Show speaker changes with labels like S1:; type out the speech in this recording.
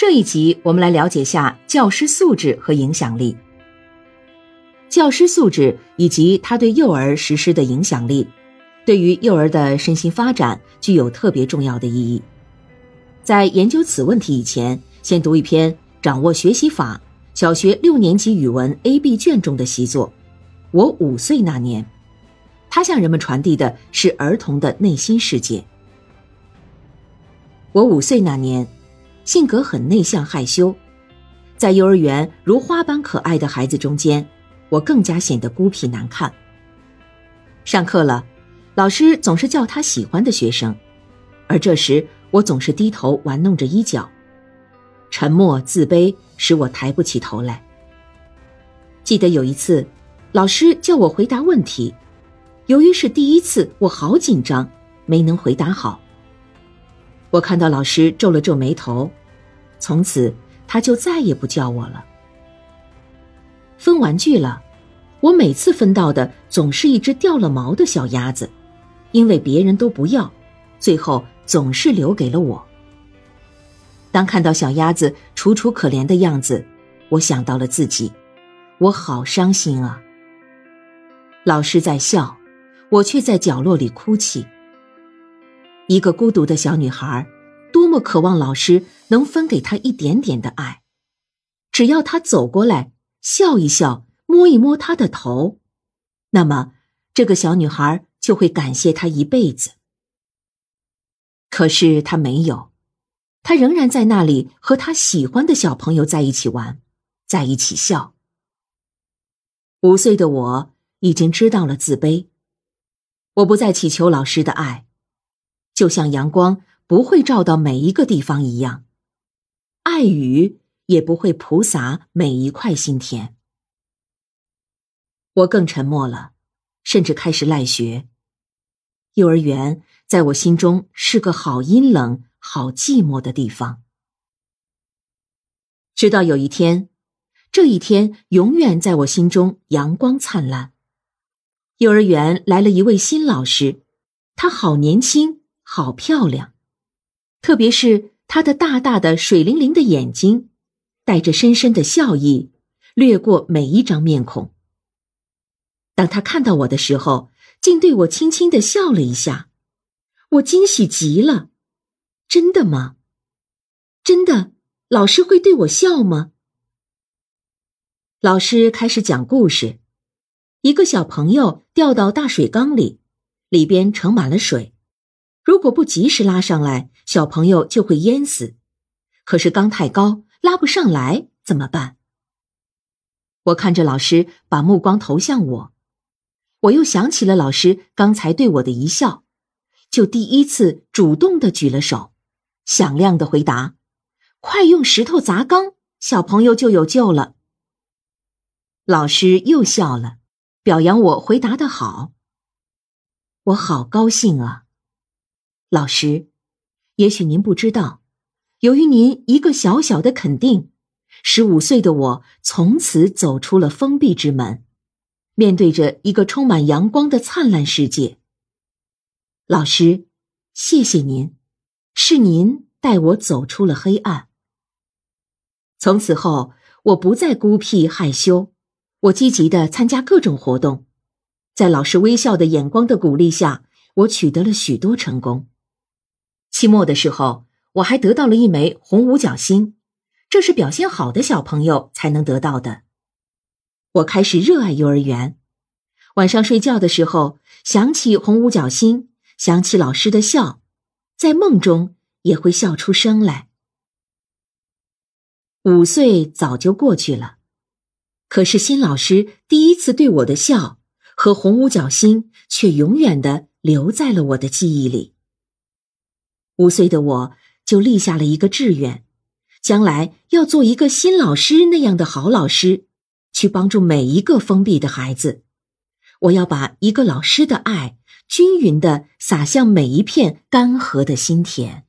S1: 这一集我们来了解下教师素质和影响力。教师素质以及他对幼儿实施的影响力，对于幼儿的身心发展具有特别重要的意义。在研究此问题以前，先读一篇《掌握学习法》小学六年级语文 A、B 卷中的习作《我五岁那年》，他向人们传递的是儿童的内心世界。我五岁那年。性格很内向害羞，在幼儿园如花般可爱的孩子中间，我更加显得孤僻难看。上课了，老师总是叫他喜欢的学生，而这时我总是低头玩弄着衣角，沉默自卑使我抬不起头来。记得有一次，老师叫我回答问题，由于是第一次，我好紧张，没能回答好。我看到老师皱了皱眉头。从此，他就再也不叫我了。分玩具了，我每次分到的总是一只掉了毛的小鸭子，因为别人都不要，最后总是留给了我。当看到小鸭子楚楚可怜的样子，我想到了自己，我好伤心啊。老师在笑，我却在角落里哭泣。一个孤独的小女孩。多么渴望老师能分给他一点点的爱，只要他走过来笑一笑，摸一摸他的头，那么这个小女孩就会感谢他一辈子。可是他没有，他仍然在那里和他喜欢的小朋友在一起玩，在一起笑。五岁的我已经知道了自卑，我不再祈求老师的爱，就像阳光。不会照到每一个地方一样，爱雨也不会普洒每一块心田。我更沉默了，甚至开始赖学。幼儿园在我心中是个好阴冷、好寂寞的地方。直到有一天，这一天永远在我心中阳光灿烂。幼儿园来了一位新老师，她好年轻，好漂亮。特别是他的大大的水灵灵的眼睛，带着深深的笑意，掠过每一张面孔。当他看到我的时候，竟对我轻轻的笑了一下，我惊喜极了。真的吗？真的，老师会对我笑吗？老师开始讲故事：一个小朋友掉到大水缸里，里边盛满了水。如果不及时拉上来，小朋友就会淹死。可是缸太高，拉不上来，怎么办？我看着老师把目光投向我，我又想起了老师刚才对我的一笑，就第一次主动的举了手，响亮的回答：“快用石头砸缸，小朋友就有救了。”老师又笑了，表扬我回答的好。我好高兴啊！老师，也许您不知道，由于您一个小小的肯定，十五岁的我从此走出了封闭之门，面对着一个充满阳光的灿烂世界。老师，谢谢您，是您带我走出了黑暗。从此后，我不再孤僻害羞，我积极的参加各种活动，在老师微笑的眼光的鼓励下，我取得了许多成功。期末的时候，我还得到了一枚红五角星，这是表现好的小朋友才能得到的。我开始热爱幼儿园，晚上睡觉的时候想起红五角星，想起老师的笑，在梦中也会笑出声来。五岁早就过去了，可是新老师第一次对我的笑和红五角星却永远的留在了我的记忆里。五岁的我就立下了一个志愿，将来要做一个新老师那样的好老师，去帮助每一个封闭的孩子。我要把一个老师的爱均匀的撒向每一片干涸的心田。